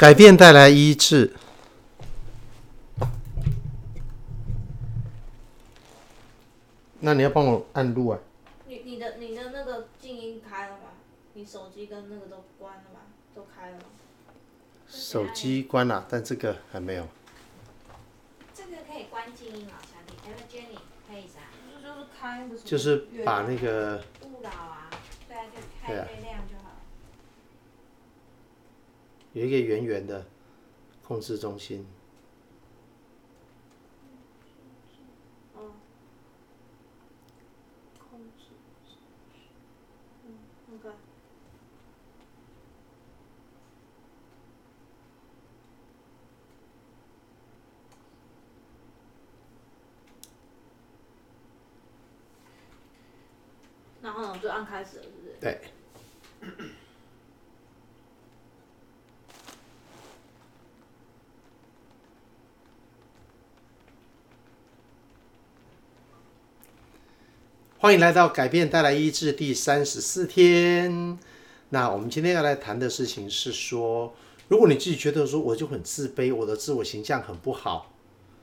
改变带来医治。那你要帮我按录啊？你你的你的那个静音开了吗？你手机跟那个都关了吗？都开了吗？手机关了，但这个还没有。这个可以关静音啊，小弟。哎，Jenny，可以噻。就是开，就是把那个。勿扰啊，对啊，就开最亮就好。有一个圆圆的控制中心。然后就按开始了，是不是？对。欢迎来到改变带来医治第三十四天。那我们今天要来谈的事情是说，如果你自己觉得说我就很自卑，我的自我形象很不好，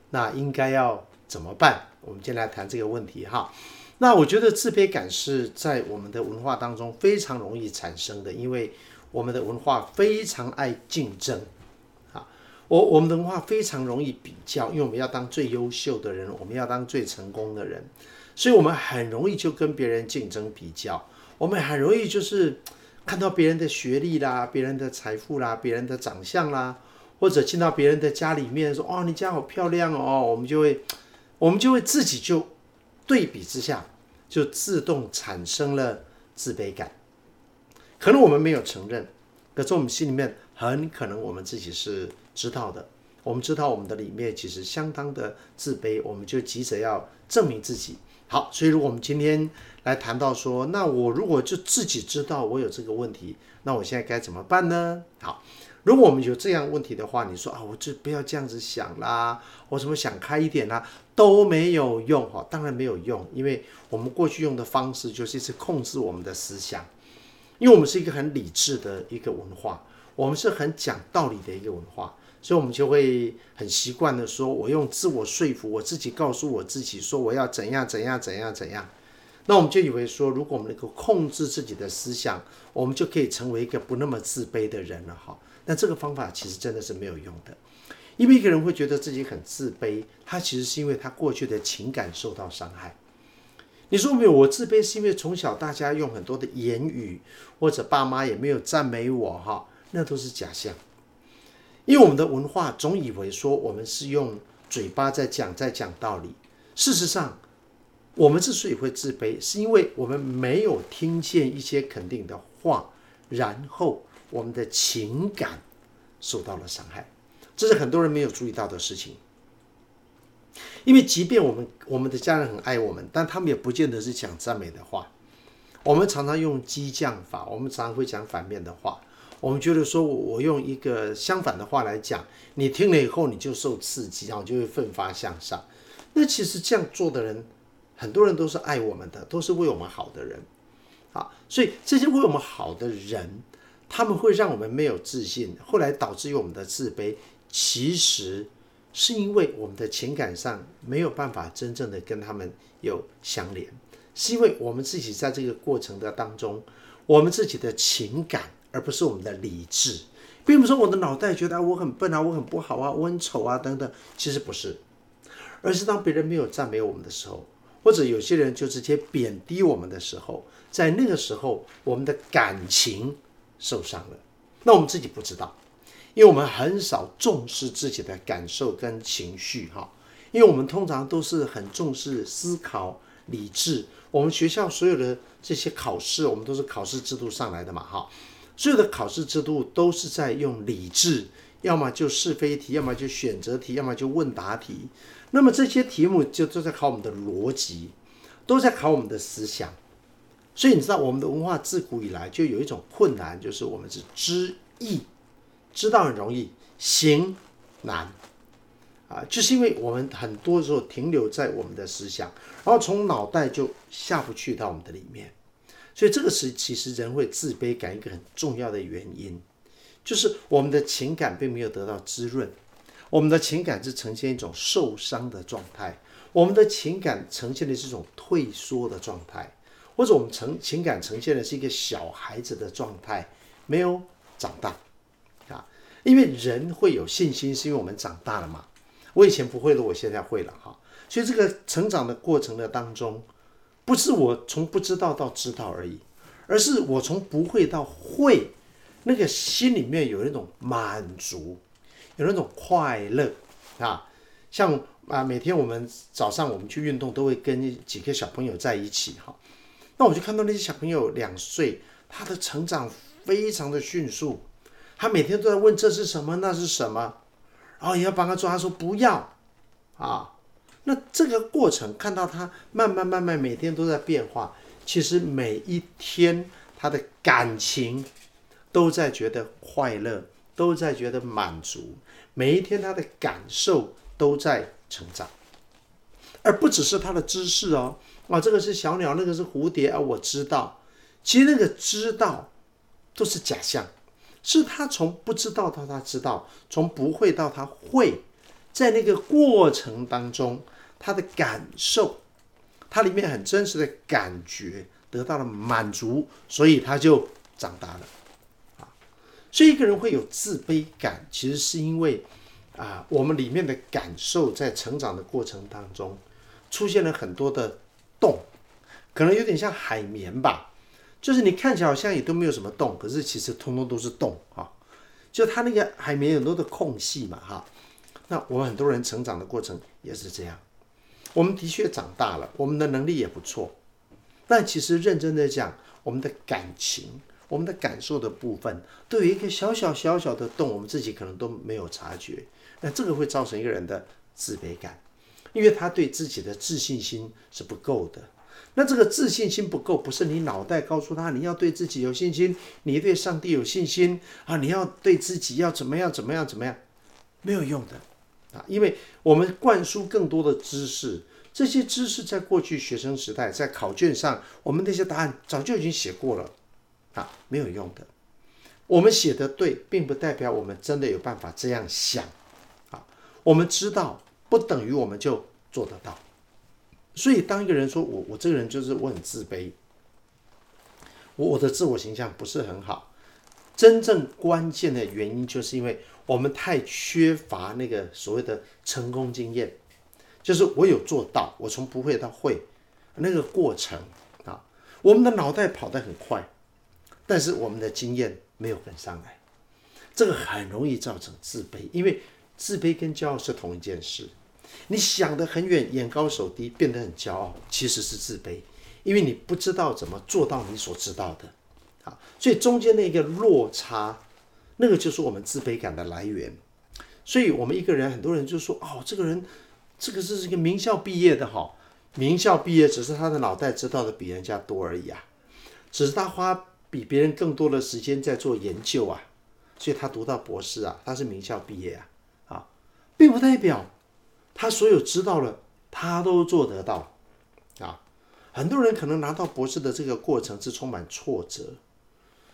那应该要怎么办？我们今天来谈这个问题哈。那我觉得自卑感是在我们的文化当中非常容易产生的，因为我们的文化非常爱竞争，啊，我我们的文化非常容易比较，因为我们要当最优秀的人，我们要当最成功的人，所以我们很容易就跟别人竞争比较，我们很容易就是看到别人的学历啦、别人的财富啦、别人的长相啦，或者进到别人的家里面说哦，你家好漂亮哦，我们就会我们就会自己就。对比之下，就自动产生了自卑感。可能我们没有承认，可是我们心里面很可能我们自己是知道的。我们知道我们的里面其实相当的自卑，我们就急着要证明自己。好，所以如果我们今天来谈到说，那我如果就自己知道我有这个问题，那我现在该怎么办呢？好。如果我们有这样问题的话，你说啊，我就不要这样子想啦，我怎么想开一点啦，都没有用哈，当然没有用，因为我们过去用的方式就是一直控制我们的思想，因为我们是一个很理智的一个文化，我们是很讲道理的一个文化，所以我们就会很习惯的说，我用自我说服我自己，告诉我自己说我要怎样怎样怎样怎样，那我们就以为说，如果我们能够控制自己的思想，我们就可以成为一个不那么自卑的人了哈。但这个方法其实真的是没有用的，因为一个人会觉得自己很自卑，他其实是因为他过去的情感受到伤害。你说没有？我自卑是因为从小大家用很多的言语，或者爸妈也没有赞美我哈，那都是假象。因为我们的文化总以为说我们是用嘴巴在讲，在讲道理。事实上，我们之所以会自卑，是因为我们没有听见一些肯定的话，然后。我们的情感受到了伤害，这是很多人没有注意到的事情。因为即便我们我们的家人很爱我们，但他们也不见得是讲赞美的话。我们常常用激将法，我们常会讲反面的话。我们觉得说，我用一个相反的话来讲，你听了以后你就受刺激，然后就会奋发向上。那其实这样做的人，很多人都是爱我们的，都是为我们好的人。啊，所以这些为我们好的人。他们会让我们没有自信，后来导致于我们的自卑，其实是因为我们的情感上没有办法真正的跟他们有相连，是因为我们自己在这个过程的当中，我们自己的情感，而不是我们的理智，并不是说我的脑袋觉得我很笨啊，我很不好啊，我很丑啊等等，其实不是，而是当别人没有赞美我们的时候，或者有些人就直接贬低我们的时候，在那个时候，我们的感情。受伤了，那我们自己不知道，因为我们很少重视自己的感受跟情绪哈，因为我们通常都是很重视思考、理智。我们学校所有的这些考试，我们都是考试制度上来的嘛哈，所有的考试制度都是在用理智，要么就是非题，要么就选择题，要么就问答题。那么这些题目就都在考我们的逻辑，都在考我们的思想。所以你知道，我们的文化自古以来就有一种困难，就是我们是知易，知道很容易，行难，啊，就是因为我们很多时候停留在我们的思想，然后从脑袋就下不去到我们的里面，所以这个是其实人会自卑感一个很重要的原因，就是我们的情感并没有得到滋润，我们的情感是呈现一种受伤的状态，我们的情感呈现的是一种退缩的状态，或者我们呈情感呈现的是一个小孩子的状态，没有长大啊。因为人会有信心，是因为我们长大了嘛。我以前不会的，我现在会了哈。所以这个成长的过程的当中，不是我从不知道到知道而已，而是我从不会到会。那个心里面有那种满足，有那种快乐啊，像啊，每天我们早上我们去运动，都会跟几个小朋友在一起哈。那我就看到那些小朋友两岁，他的成长非常的迅速，他每天都在问这是什么，那是什么，然后也要帮他做，他说不要啊。那这个过程看到他慢慢慢慢每天都在变化，其实每一天他的感情。都在觉得快乐，都在觉得满足，每一天他的感受都在成长，而不只是他的知识哦，啊，这个是小鸟，那个是蝴蝶啊，我知道，其实那个知道都是假象，是他从不知道到他知道，从不会到他会，在那个过程当中，他的感受，他里面很真实的感觉得到了满足，所以他就长大了。啊，所以一个人会有自卑感，其实是因为啊，我们里面的感受在成长的过程当中出现了很多的洞，可能有点像海绵吧，就是你看起来好像也都没有什么洞，可是其实通通都是洞啊。就它那个海绵很多的空隙嘛，哈。那我们很多人成长的过程也是这样，我们的确长大了，我们的能力也不错，但其实认真的讲，我们的感情。我们的感受的部分都有一个小小小小的洞，我们自己可能都没有察觉。那这个会造成一个人的自卑感，因为他对自己的自信心是不够的。那这个自信心不够，不是你脑袋告诉他你要对自己有信心，你对上帝有信心啊，你要对自己要怎么样怎么样怎么样，没有用的啊，因为我们灌输更多的知识，这些知识在过去学生时代在考卷上，我们那些答案早就已经写过了。啊，没有用的。我们写的对，并不代表我们真的有办法这样想。啊，我们知道不等于我们就做得到。所以，当一个人说我我这个人就是我很自卑，我我的自我形象不是很好，真正关键的原因就是因为我们太缺乏那个所谓的成功经验，就是我有做到，我从不会到会那个过程啊，我们的脑袋跑得很快。但是我们的经验没有跟上来，这个很容易造成自卑，因为自卑跟骄傲是同一件事。你想得很远，眼高手低，变得很骄傲，其实是自卑，因为你不知道怎么做到你所知道的。啊，所以中间那个落差，那个就是我们自卑感的来源。所以我们一个人，很多人就说：“哦，这个人，这个是一个名校毕业的，哈，名校毕业只是他的脑袋知道的比人家多而已啊，只是他花。”比别人更多的时间在做研究啊，所以他读到博士啊，他是名校毕业啊，啊，并不代表他所有知道了他都做得到啊。很多人可能拿到博士的这个过程是充满挫折，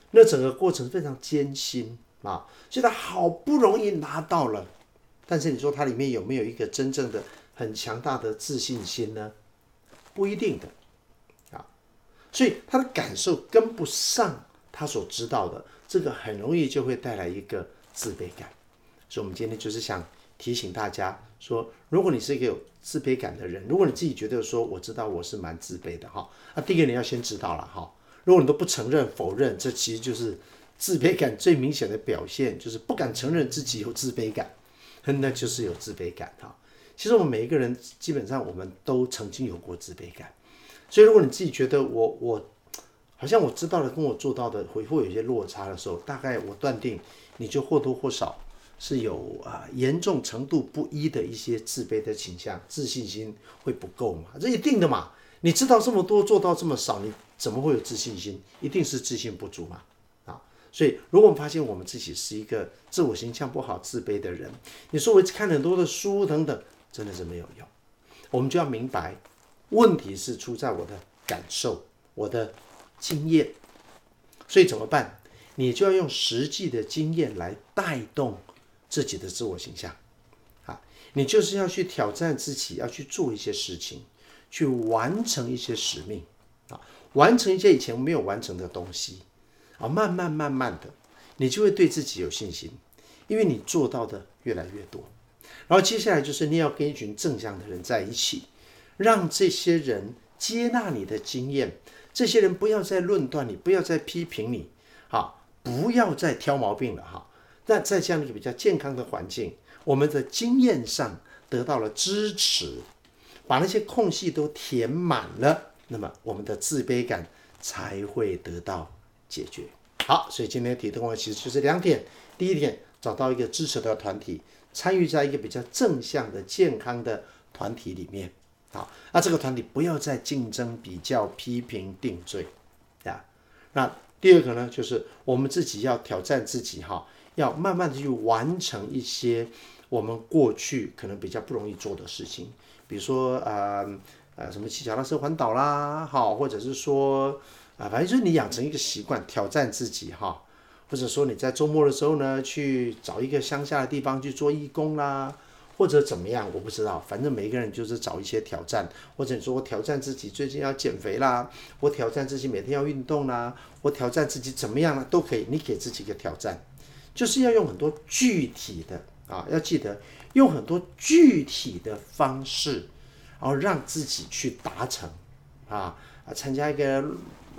那整个过程非常艰辛啊，所以他好不容易拿到了，但是你说他里面有没有一个真正的很强大的自信心呢？不一定的。啊所以他的感受跟不上他所知道的，这个很容易就会带来一个自卑感。所以，我们今天就是想提醒大家说，如果你是一个有自卑感的人，如果你自己觉得说我知道我是蛮自卑的哈，那第一个你要先知道了哈。如果你都不承认、否认，这其实就是自卑感最明显的表现，就是不敢承认自己有自卑感，那就是有自卑感哈。其实我们每一个人基本上我们都曾经有过自卑感。所以，如果你自己觉得我我好像我知道的跟我做到的会会有些落差的时候，大概我断定你就或多或少是有啊严重程度不一的一些自卑的倾向，自信心会不够嘛，这一定的嘛。你知道这么多，做到这么少，你怎么会有自信心？一定是自信不足嘛。所以，如果我们发现我们自己是一个自我形象不好、自卑的人，你说我看很多的书等等，真的是没有用。我们就要明白。问题是出在我的感受，我的经验，所以怎么办？你就要用实际的经验来带动自己的自我形象。啊，你就是要去挑战自己，要去做一些事情，去完成一些使命，啊，完成一些以前没有完成的东西，啊，慢慢慢慢的，你就会对自己有信心，因为你做到的越来越多。然后接下来就是你要跟一群正向的人在一起，让这些人接纳你的经验，这些人不要再论断你，不要再批评你，好，不要再挑毛病了哈。那在这样一个比较健康的环境，我们的经验上得到了支持，把那些空隙都填满了，那么我们的自卑感才会得到解决。好，所以今天提的话其实就是两点，第一点，找到一个支持的团体。参与在一个比较正向的、健康的团体里面，好，那这个团体不要再竞争、比较、批评、定罪，呀。那第二个呢，就是我们自己要挑战自己，哈，要慢慢的去完成一些我们过去可能比较不容易做的事情，比如说，呃，呃，什么骑脚踏车环岛啦，好，或者是说，反正就是你养成一个习惯，挑战自己，哈。或者说你在周末的时候呢，去找一个乡下的地方去做义工啦，或者怎么样，我不知道。反正每一个人就是找一些挑战，或者你说我挑战自己最近要减肥啦，我挑战自己每天要运动啦，我挑战自己怎么样啦？都可以。你给自己一个挑战，就是要用很多具体的啊，要记得用很多具体的方式，然后让自己去达成啊啊，参加一个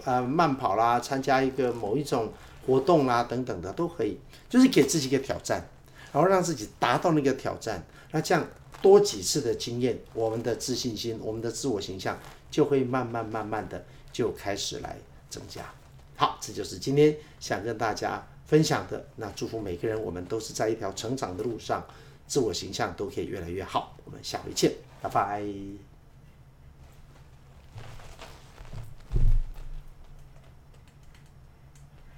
呃慢跑啦，参加一个某一种。活动啦，等等的都可以，就是给自己一个挑战，然后让自己达到那个挑战。那这样多几次的经验，我们的自信心、我们的自我形象就会慢慢慢慢的就开始来增加。好，这就是今天想跟大家分享的。那祝福每个人，我们都是在一条成长的路上，自我形象都可以越来越好。我们下回见，拜拜。